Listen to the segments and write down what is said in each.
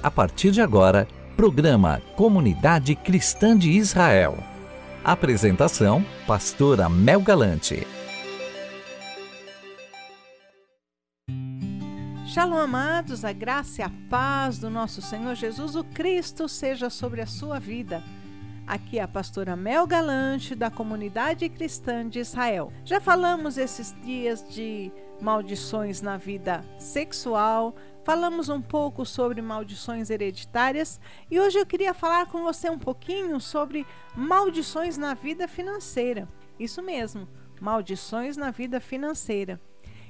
A partir de agora, programa Comunidade Cristã de Israel. Apresentação: Pastora Mel Galante. Shalom, amados, a graça e a paz do nosso Senhor Jesus o Cristo seja sobre a sua vida. Aqui é a pastora Mel Galante, da Comunidade Cristã de Israel. Já falamos esses dias de maldições na vida sexual, falamos um pouco sobre maldições hereditárias e hoje eu queria falar com você um pouquinho sobre maldições na vida financeira. Isso mesmo, maldições na vida financeira.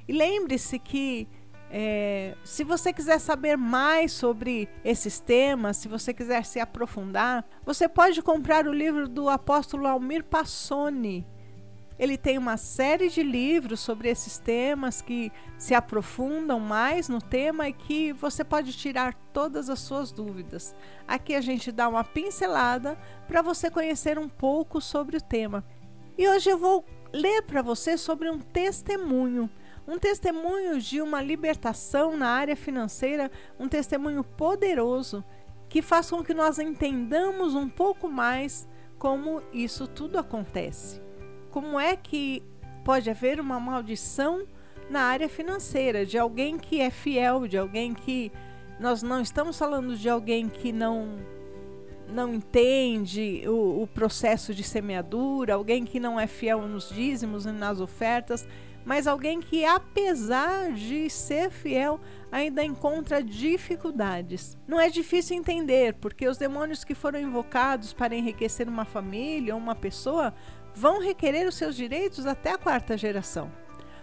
E lembre-se que é, se você quiser saber mais sobre esses temas, se você quiser se aprofundar, você pode comprar o livro do apóstolo Almir Passoni. Ele tem uma série de livros sobre esses temas que se aprofundam mais no tema e que você pode tirar todas as suas dúvidas. Aqui a gente dá uma pincelada para você conhecer um pouco sobre o tema. E hoje eu vou ler para você sobre um testemunho um testemunho de uma libertação na área financeira, um testemunho poderoso que faz com que nós entendamos um pouco mais como isso tudo acontece. Como é que pode haver uma maldição na área financeira de alguém que é fiel, de alguém que nós não estamos falando de alguém que não não entende o, o processo de semeadura, alguém que não é fiel nos dízimos e nas ofertas, mas alguém que, apesar de ser fiel, ainda encontra dificuldades. Não é difícil entender, porque os demônios que foram invocados para enriquecer uma família ou uma pessoa vão requerer os seus direitos até a quarta geração.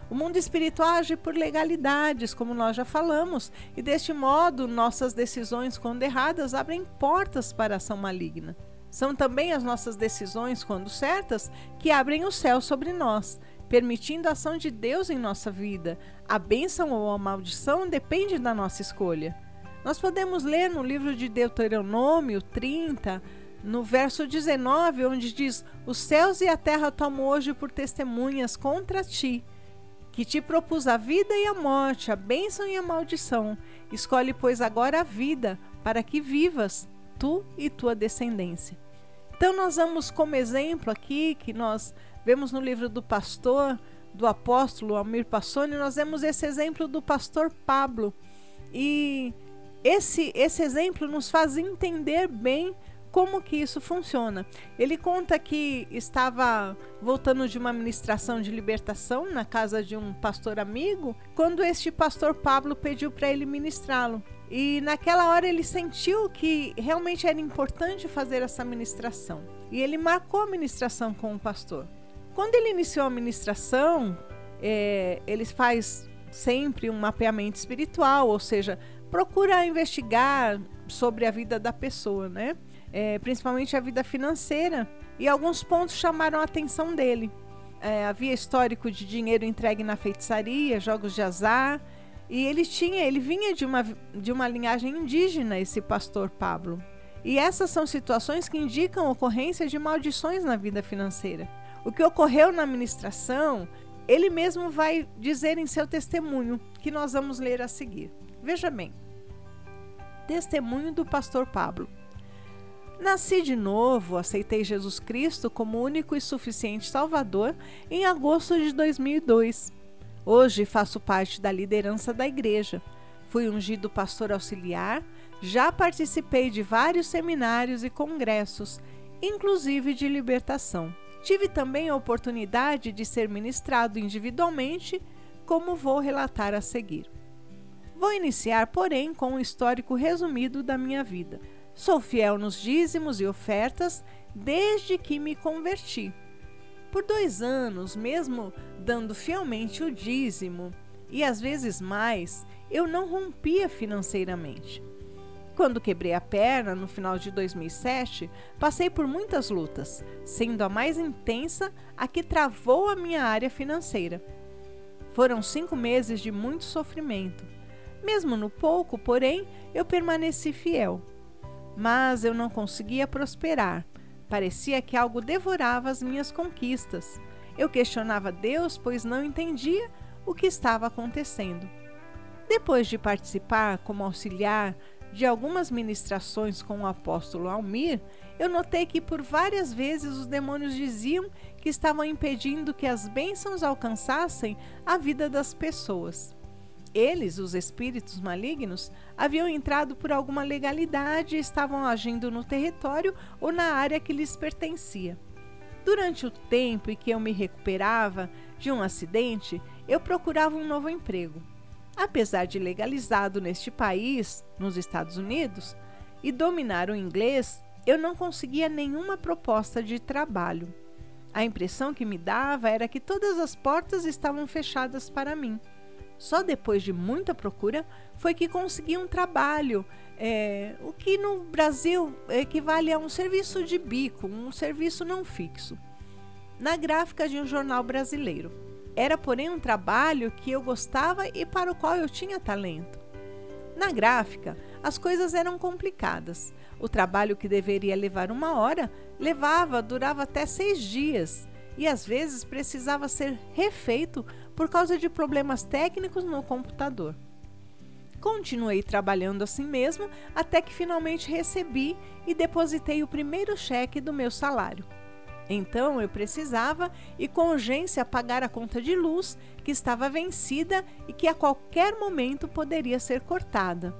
O mundo espiritual age por legalidades, como nós já falamos, e deste modo nossas decisões, quando erradas, abrem portas para a ação maligna. São também as nossas decisões, quando certas, que abrem o céu sobre nós permitindo a ação de Deus em nossa vida. A bênção ou a maldição depende da nossa escolha. Nós podemos ler no livro de Deuteronômio 30, no verso 19, onde diz: Os céus e a terra tomam hoje por testemunhas contra ti, que te propus a vida e a morte, a bênção e a maldição. Escolhe, pois, agora a vida, para que vivas, tu e tua descendência. Então, nós vamos como exemplo aqui que nós Vemos no livro do pastor, do apóstolo Almir Passoni, nós vemos esse exemplo do pastor Pablo. E esse, esse exemplo nos faz entender bem como que isso funciona. Ele conta que estava voltando de uma ministração de libertação na casa de um pastor amigo, quando este pastor Pablo pediu para ele ministrá-lo. E naquela hora ele sentiu que realmente era importante fazer essa ministração. E ele marcou a ministração com o pastor. Quando ele iniciou a ministração, é, ele faz sempre um mapeamento espiritual, ou seja, procura investigar sobre a vida da pessoa, né? É, principalmente a vida financeira. E alguns pontos chamaram a atenção dele. É, havia histórico de dinheiro entregue na feitiçaria, jogos de azar. E ele tinha, ele vinha de uma, de uma linhagem indígena, esse pastor Pablo. E essas são situações que indicam ocorrência de maldições na vida financeira. O que ocorreu na administração, ele mesmo vai dizer em seu testemunho, que nós vamos ler a seguir. Veja bem. Testemunho do pastor Pablo. Nasci de novo, aceitei Jesus Cristo como único e suficiente Salvador em agosto de 2002. Hoje faço parte da liderança da igreja. Fui ungido pastor auxiliar, já participei de vários seminários e congressos, inclusive de libertação. Tive também a oportunidade de ser ministrado individualmente, como vou relatar a seguir. Vou iniciar, porém, com um histórico resumido da minha vida. Sou fiel nos dízimos e ofertas desde que me converti. Por dois anos, mesmo dando fielmente o dízimo, e às vezes mais, eu não rompia financeiramente. Quando quebrei a perna no final de 2007, passei por muitas lutas, sendo a mais intensa a que travou a minha área financeira. Foram cinco meses de muito sofrimento. Mesmo no pouco, porém, eu permaneci fiel. Mas eu não conseguia prosperar. Parecia que algo devorava as minhas conquistas. Eu questionava Deus, pois não entendia o que estava acontecendo. Depois de participar como auxiliar de algumas ministrações com o apóstolo Almir, eu notei que por várias vezes os demônios diziam que estavam impedindo que as bênçãos alcançassem a vida das pessoas. Eles, os espíritos malignos, haviam entrado por alguma legalidade e estavam agindo no território ou na área que lhes pertencia. Durante o tempo em que eu me recuperava de um acidente, eu procurava um novo emprego. Apesar de legalizado neste país, nos Estados Unidos, e dominar o inglês, eu não conseguia nenhuma proposta de trabalho. A impressão que me dava era que todas as portas estavam fechadas para mim. Só depois de muita procura foi que consegui um trabalho, é, o que no Brasil equivale a um serviço de bico, um serviço não fixo, na gráfica de um jornal brasileiro. Era, porém, um trabalho que eu gostava e para o qual eu tinha talento. Na gráfica, as coisas eram complicadas. O trabalho que deveria levar uma hora levava, durava até seis dias e às vezes precisava ser refeito por causa de problemas técnicos no computador. Continuei trabalhando assim mesmo até que finalmente recebi e depositei o primeiro cheque do meu salário. Então eu precisava e com urgência pagar a conta de luz que estava vencida e que a qualquer momento poderia ser cortada.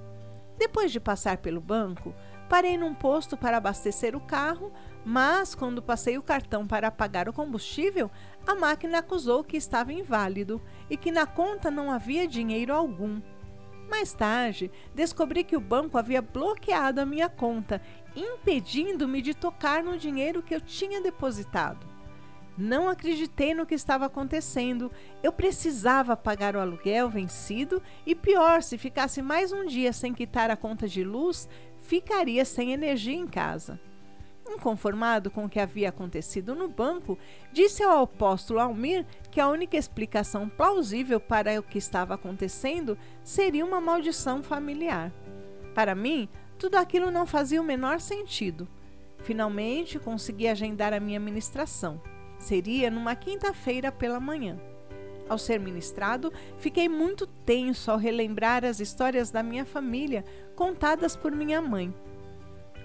Depois de passar pelo banco, parei num posto para abastecer o carro, mas quando passei o cartão para pagar o combustível, a máquina acusou que estava inválido e que na conta não havia dinheiro algum. Mais tarde, descobri que o banco havia bloqueado a minha conta, impedindo-me de tocar no dinheiro que eu tinha depositado. Não acreditei no que estava acontecendo. Eu precisava pagar o aluguel vencido e, pior, se ficasse mais um dia sem quitar a conta de luz, ficaria sem energia em casa. Inconformado com o que havia acontecido no banco, disse ao apóstolo Almir que a única explicação plausível para o que estava acontecendo seria uma maldição familiar. Para mim, tudo aquilo não fazia o menor sentido. Finalmente consegui agendar a minha ministração. Seria numa quinta-feira pela manhã. Ao ser ministrado, fiquei muito tenso ao relembrar as histórias da minha família contadas por minha mãe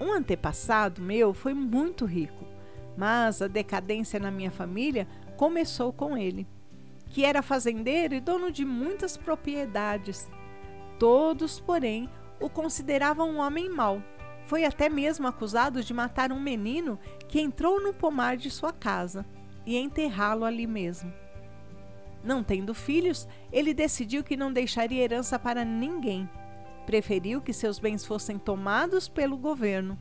um antepassado meu foi muito rico, mas a decadência na minha família começou com ele, que era fazendeiro e dono de muitas propriedades. Todos, porém, o consideravam um homem mau. Foi até mesmo acusado de matar um menino que entrou no pomar de sua casa e enterrá-lo ali mesmo. Não tendo filhos, ele decidiu que não deixaria herança para ninguém Preferiu que seus bens fossem tomados pelo governo.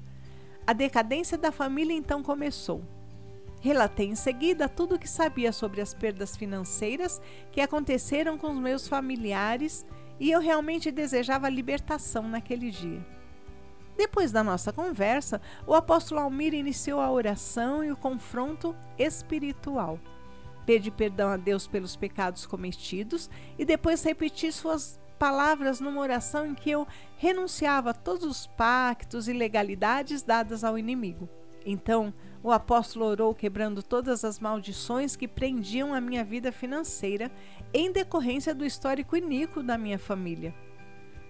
A decadência da família então começou. Relatei em seguida tudo o que sabia sobre as perdas financeiras que aconteceram com os meus familiares e eu realmente desejava libertação naquele dia. Depois da nossa conversa, o apóstolo Almir iniciou a oração e o confronto espiritual. Pede perdão a Deus pelos pecados cometidos e depois repetir suas palavras numa oração em que eu renunciava a todos os pactos e legalidades dadas ao inimigo. Então, o apóstolo orou quebrando todas as maldições que prendiam a minha vida financeira em decorrência do histórico iníquo da minha família.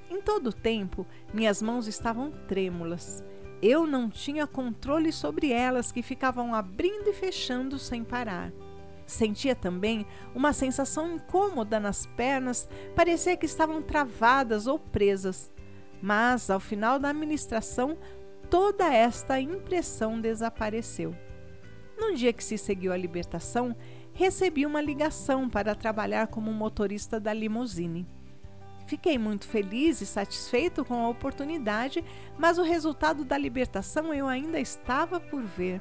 Em todo o tempo, minhas mãos estavam trêmulas. Eu não tinha controle sobre elas que ficavam abrindo e fechando sem parar. Sentia também uma sensação incômoda nas pernas, parecia que estavam travadas ou presas. Mas, ao final da administração, toda esta impressão desapareceu. No dia que se seguiu a libertação, recebi uma ligação para trabalhar como motorista da limusine. Fiquei muito feliz e satisfeito com a oportunidade, mas o resultado da libertação eu ainda estava por ver.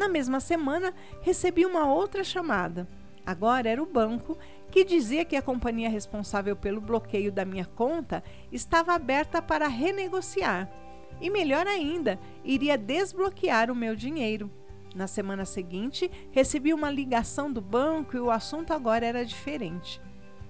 Na mesma semana, recebi uma outra chamada. Agora era o banco que dizia que a companhia responsável pelo bloqueio da minha conta estava aberta para renegociar. E melhor ainda, iria desbloquear o meu dinheiro. Na semana seguinte, recebi uma ligação do banco e o assunto agora era diferente.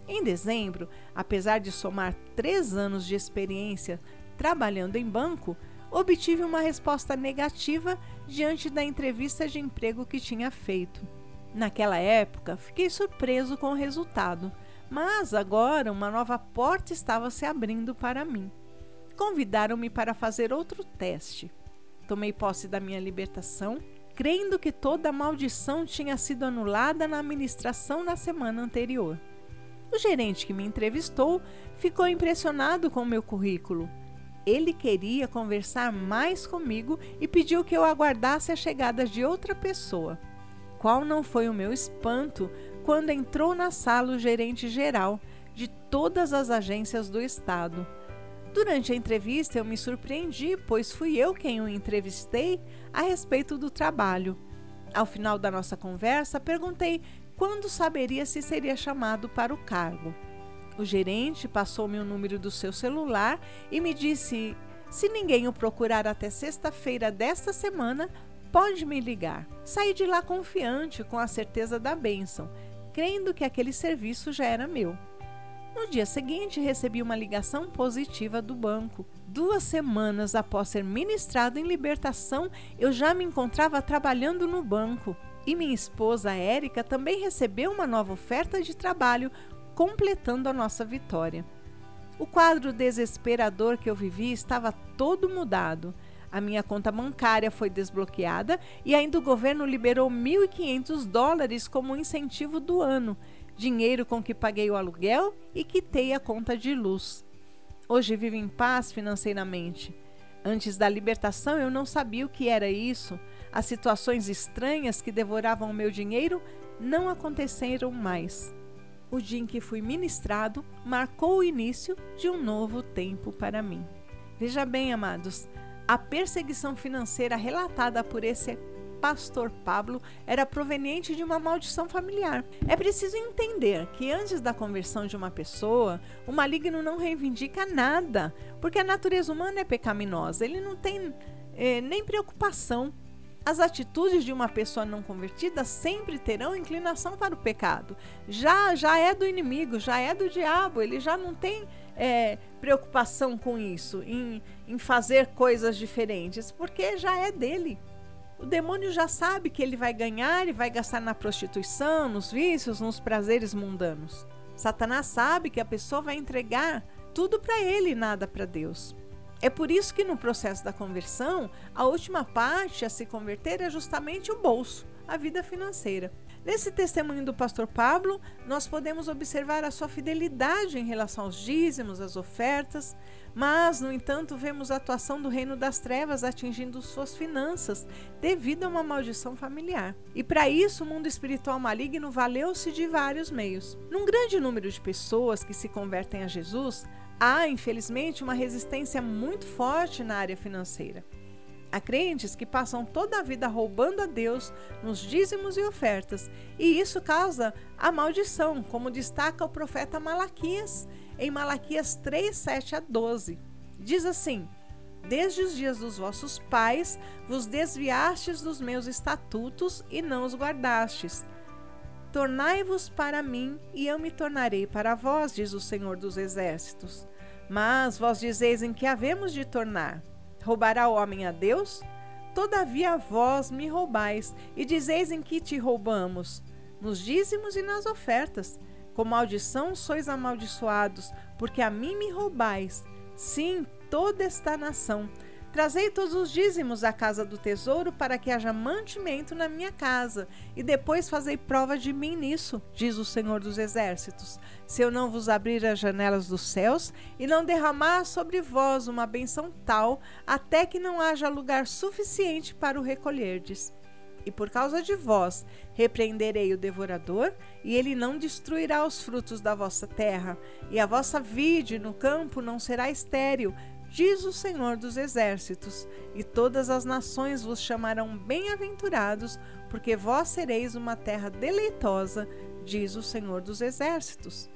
Em dezembro, apesar de somar três anos de experiência trabalhando em banco, obtive uma resposta negativa diante da entrevista de emprego que tinha feito. Naquela época, fiquei surpreso com o resultado, mas agora uma nova porta estava se abrindo para mim. convidaram-me para fazer outro teste. Tomei posse da minha libertação, crendo que toda a maldição tinha sido anulada na administração na semana anterior. O gerente que me entrevistou ficou impressionado com o meu currículo. Ele queria conversar mais comigo e pediu que eu aguardasse a chegada de outra pessoa. Qual não foi o meu espanto quando entrou na sala o gerente geral de todas as agências do estado. Durante a entrevista, eu me surpreendi, pois fui eu quem o entrevistei a respeito do trabalho. Ao final da nossa conversa, perguntei quando saberia se seria chamado para o cargo. O gerente passou-me o número do seu celular e me disse: se ninguém o procurar até sexta-feira desta semana, pode me ligar. Saí de lá confiante, com a certeza da bênção, crendo que aquele serviço já era meu. No dia seguinte, recebi uma ligação positiva do banco. Duas semanas após ser ministrado em libertação, eu já me encontrava trabalhando no banco. E minha esposa Érica também recebeu uma nova oferta de trabalho, completando a nossa vitória. O quadro desesperador que eu vivi estava todo mudado. A minha conta bancária foi desbloqueada e ainda o governo liberou 1.500 dólares como incentivo do ano dinheiro com que paguei o aluguel e quitei a conta de luz. Hoje vivo em paz financeiramente. Antes da libertação eu não sabia o que era isso. As situações estranhas que devoravam o meu dinheiro não aconteceram mais. O dia em que fui ministrado marcou o início de um novo tempo para mim. Veja bem, amados, a perseguição financeira relatada por esse pastor Pablo era proveniente de uma maldição familiar. É preciso entender que antes da conversão de uma pessoa, o maligno não reivindica nada, porque a natureza humana é pecaminosa, ele não tem é, nem preocupação. As atitudes de uma pessoa não convertida sempre terão inclinação para o pecado. Já, já é do inimigo, já é do diabo, ele já não tem é, preocupação com isso, em, em fazer coisas diferentes, porque já é dele. O demônio já sabe que ele vai ganhar e vai gastar na prostituição, nos vícios, nos prazeres mundanos. Satanás sabe que a pessoa vai entregar tudo para ele e nada para Deus. É por isso que no processo da conversão, a última parte a se converter é justamente o bolso, a vida financeira. Nesse testemunho do pastor Pablo, nós podemos observar a sua fidelidade em relação aos dízimos, às ofertas, mas, no entanto, vemos a atuação do reino das trevas atingindo suas finanças devido a uma maldição familiar. E para isso, o mundo espiritual maligno valeu-se de vários meios. Num grande número de pessoas que se convertem a Jesus, há, infelizmente, uma resistência muito forte na área financeira. Há crentes que passam toda a vida roubando a Deus nos dízimos e ofertas, e isso causa a maldição, como destaca o profeta Malaquias em Malaquias 3, 7 a 12. Diz assim: Desde os dias dos vossos pais vos desviastes dos meus estatutos e não os guardastes. Tornai-vos para mim, e eu me tornarei para vós, diz o Senhor dos Exércitos. Mas vós dizeis em que havemos de tornar? Roubará o homem a Deus? Todavia vós me roubais, e dizeis em que te roubamos? Nos dízimos e nas ofertas. Com maldição sois amaldiçoados, porque a mim me roubais. Sim, toda esta nação. Trazei todos os dízimos à casa do tesouro para que haja mantimento na minha casa, e depois fazei prova de mim nisso, diz o Senhor dos Exércitos. Se eu não vos abrir as janelas dos céus e não derramar sobre vós uma benção tal, até que não haja lugar suficiente para o recolherdes. E por causa de vós repreenderei o devorador, e ele não destruirá os frutos da vossa terra, e a vossa vide no campo não será estéril, diz o Senhor dos Exércitos, e todas as nações vos chamarão bem-aventurados, porque vós sereis uma terra deleitosa, diz o Senhor dos Exércitos.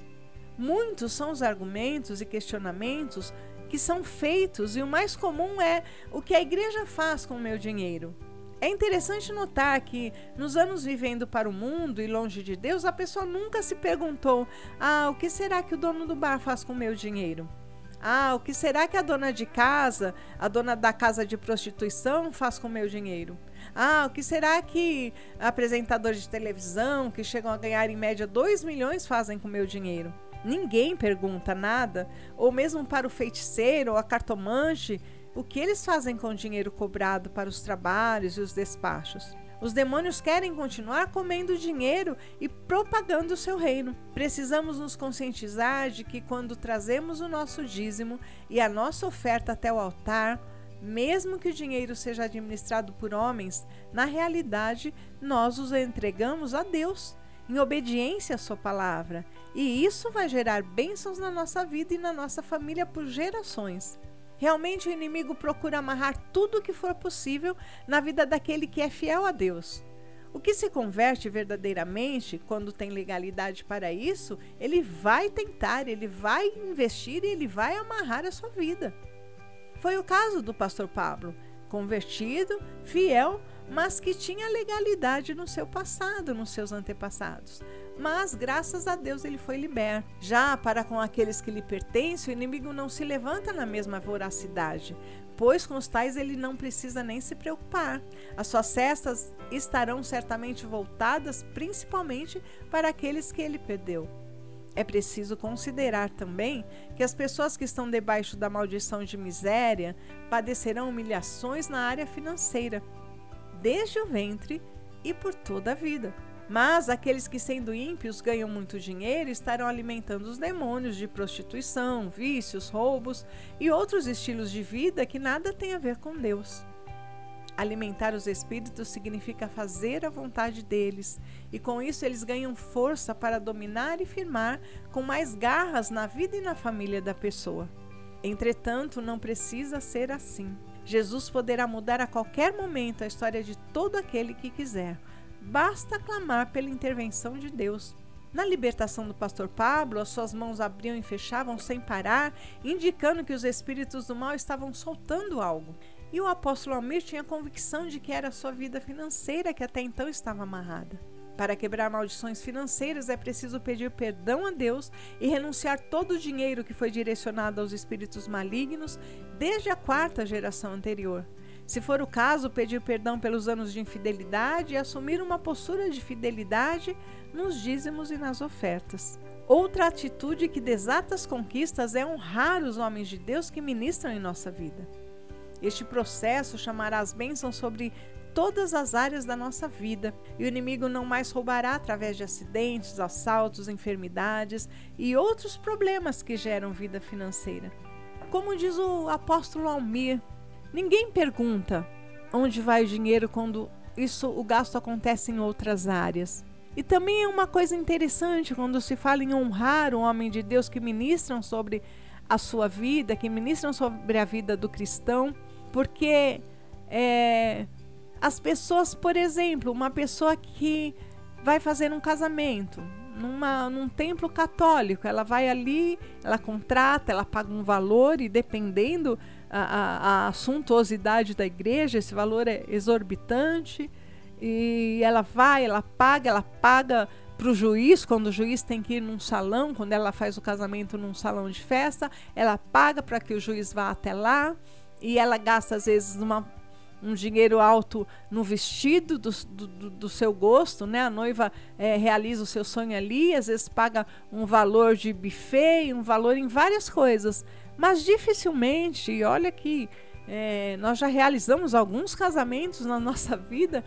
Muitos são os argumentos e questionamentos que são feitos, e o mais comum é o que a igreja faz com o meu dinheiro. É interessante notar que, nos anos vivendo para o mundo e longe de Deus, a pessoa nunca se perguntou: ah, o que será que o dono do bar faz com o meu dinheiro? Ah, o que será que a dona de casa, a dona da casa de prostituição, faz com o meu dinheiro? Ah, o que será que apresentadores de televisão, que chegam a ganhar em média 2 milhões, fazem com o meu dinheiro? Ninguém pergunta nada, ou mesmo para o feiticeiro ou a cartomante, o que eles fazem com o dinheiro cobrado para os trabalhos e os despachos. Os demônios querem continuar comendo dinheiro e propagando o seu reino. Precisamos nos conscientizar de que quando trazemos o nosso dízimo e a nossa oferta até o altar, mesmo que o dinheiro seja administrado por homens, na realidade nós os entregamos a Deus em obediência à Sua palavra. E isso vai gerar bênçãos na nossa vida e na nossa família por gerações. Realmente o inimigo procura amarrar tudo o que for possível na vida daquele que é fiel a Deus. O que se converte verdadeiramente, quando tem legalidade para isso, ele vai tentar, ele vai investir e ele vai amarrar a sua vida. Foi o caso do pastor Pablo, convertido, fiel, mas que tinha legalidade no seu passado, nos seus antepassados. Mas graças a Deus ele foi liberto. Já para com aqueles que lhe pertencem, o inimigo não se levanta na mesma voracidade, pois com os tais ele não precisa nem se preocupar. As suas cestas estarão certamente voltadas principalmente para aqueles que ele perdeu. É preciso considerar também que as pessoas que estão debaixo da maldição de miséria padecerão humilhações na área financeira desde o ventre e por toda a vida. Mas aqueles que, sendo ímpios, ganham muito dinheiro estarão alimentando os demônios de prostituição, vícios, roubos e outros estilos de vida que nada têm a ver com Deus. Alimentar os espíritos significa fazer a vontade deles, e com isso eles ganham força para dominar e firmar com mais garras na vida e na família da pessoa. Entretanto, não precisa ser assim. Jesus poderá mudar a qualquer momento a história de todo aquele que quiser. Basta clamar pela intervenção de Deus. Na libertação do pastor Pablo, as suas mãos abriam e fechavam sem parar, indicando que os espíritos do mal estavam soltando algo. E o apóstolo Almir tinha convicção de que era a sua vida financeira que até então estava amarrada. Para quebrar maldições financeiras é preciso pedir perdão a Deus e renunciar todo o dinheiro que foi direcionado aos espíritos malignos desde a quarta geração anterior. Se for o caso, pedir perdão pelos anos de infidelidade e assumir uma postura de fidelidade nos dízimos e nas ofertas. Outra atitude que desata as conquistas é honrar os homens de Deus que ministram em nossa vida. Este processo chamará as bênçãos sobre todas as áreas da nossa vida. E o inimigo não mais roubará através de acidentes, assaltos, enfermidades e outros problemas que geram vida financeira. Como diz o apóstolo Almir, ninguém pergunta onde vai o dinheiro quando isso o gasto acontece em outras áreas. E também é uma coisa interessante quando se fala em honrar o homem de Deus que ministram sobre a sua vida, que ministram sobre a vida do cristão, porque é, as pessoas, por exemplo, uma pessoa que vai fazer um casamento numa, num templo católico, ela vai ali, ela contrata, ela paga um valor e dependendo a, a, a suntuosidade da igreja, esse valor é exorbitante e ela vai, ela paga, ela paga para o juiz, quando o juiz tem que ir num salão, quando ela faz o casamento num salão de festa, ela paga para que o juiz vá até lá e ela gasta às vezes uma um dinheiro alto no vestido do, do, do seu gosto, né? A noiva é, realiza o seu sonho ali, às vezes paga um valor de buffet, um valor em várias coisas. Mas dificilmente, olha que é, nós já realizamos alguns casamentos na nossa vida,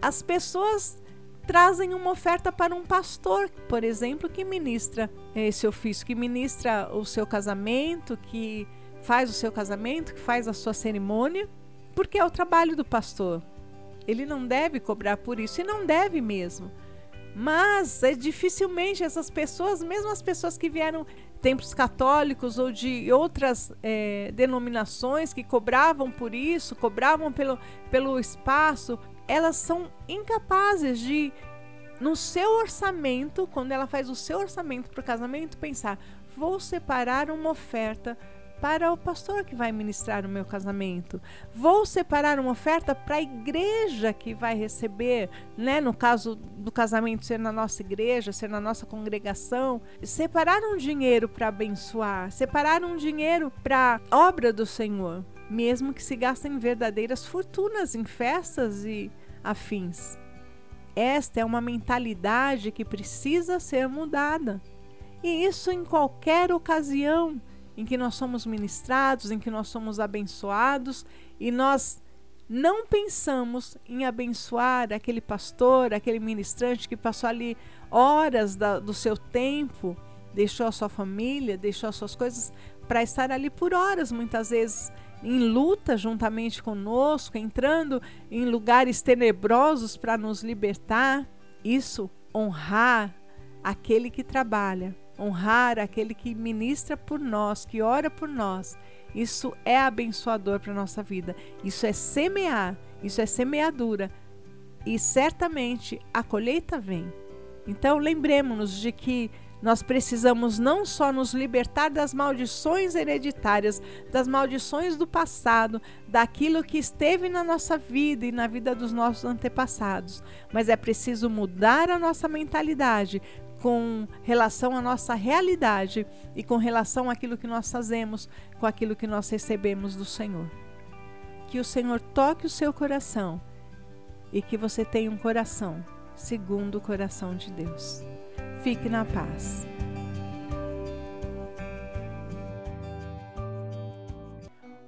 as pessoas trazem uma oferta para um pastor, por exemplo, que ministra esse ofício, que ministra o seu casamento, que faz o seu casamento, que faz a sua cerimônia porque é o trabalho do pastor. Ele não deve cobrar por isso e não deve mesmo. Mas é dificilmente essas pessoas, mesmo as pessoas que vieram templos católicos ou de outras é, denominações que cobravam por isso, cobravam pelo, pelo espaço, elas são incapazes de, no seu orçamento, quando ela faz o seu orçamento para o casamento, pensar: vou separar uma oferta para o pastor que vai ministrar o meu casamento. Vou separar uma oferta para a igreja que vai receber, né? No caso do casamento ser na nossa igreja, ser na nossa congregação, separar um dinheiro para abençoar, separar um dinheiro para obra do Senhor, mesmo que se gastem verdadeiras fortunas em festas e afins. Esta é uma mentalidade que precisa ser mudada. E isso em qualquer ocasião em que nós somos ministrados, em que nós somos abençoados e nós não pensamos em abençoar aquele pastor, aquele ministrante que passou ali horas da, do seu tempo, deixou a sua família, deixou as suas coisas para estar ali por horas, muitas vezes em luta juntamente conosco, entrando em lugares tenebrosos para nos libertar. Isso honrar aquele que trabalha, honrar aquele que ministra por nós, que ora por nós. Isso é abençoador para a nossa vida. Isso é semear, isso é semeadura. E certamente a colheita vem. Então lembremos-nos de que nós precisamos não só nos libertar das maldições hereditárias, das maldições do passado, daquilo que esteve na nossa vida e na vida dos nossos antepassados, mas é preciso mudar a nossa mentalidade com relação à nossa realidade e com relação àquilo que nós fazemos, com aquilo que nós recebemos do Senhor. Que o Senhor toque o seu coração e que você tenha um coração segundo o coração de Deus. Fique na paz.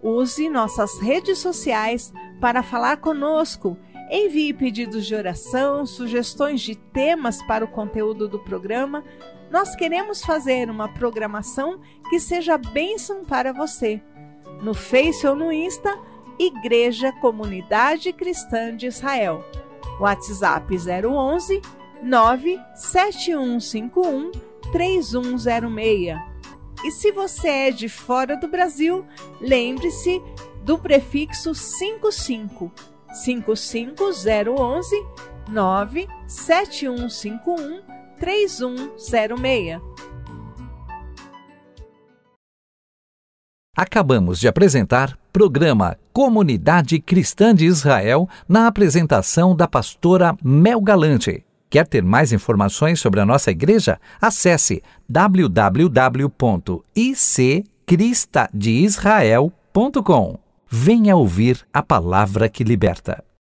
Use nossas redes sociais para falar conosco. Envie pedidos de oração, sugestões de temas para o conteúdo do programa. Nós queremos fazer uma programação que seja bênção para você. No Face ou no Insta, Igreja Comunidade Cristã de Israel. WhatsApp 011 97151 3106. E se você é de fora do Brasil, lembre-se do prefixo 55 55011 97151 3106. Acabamos de apresentar programa Comunidade Cristã de Israel na apresentação da pastora Mel Galante. Quer ter mais informações sobre a nossa igreja? Acesse www.iccristadeisrael.com. Venha ouvir a palavra que liberta.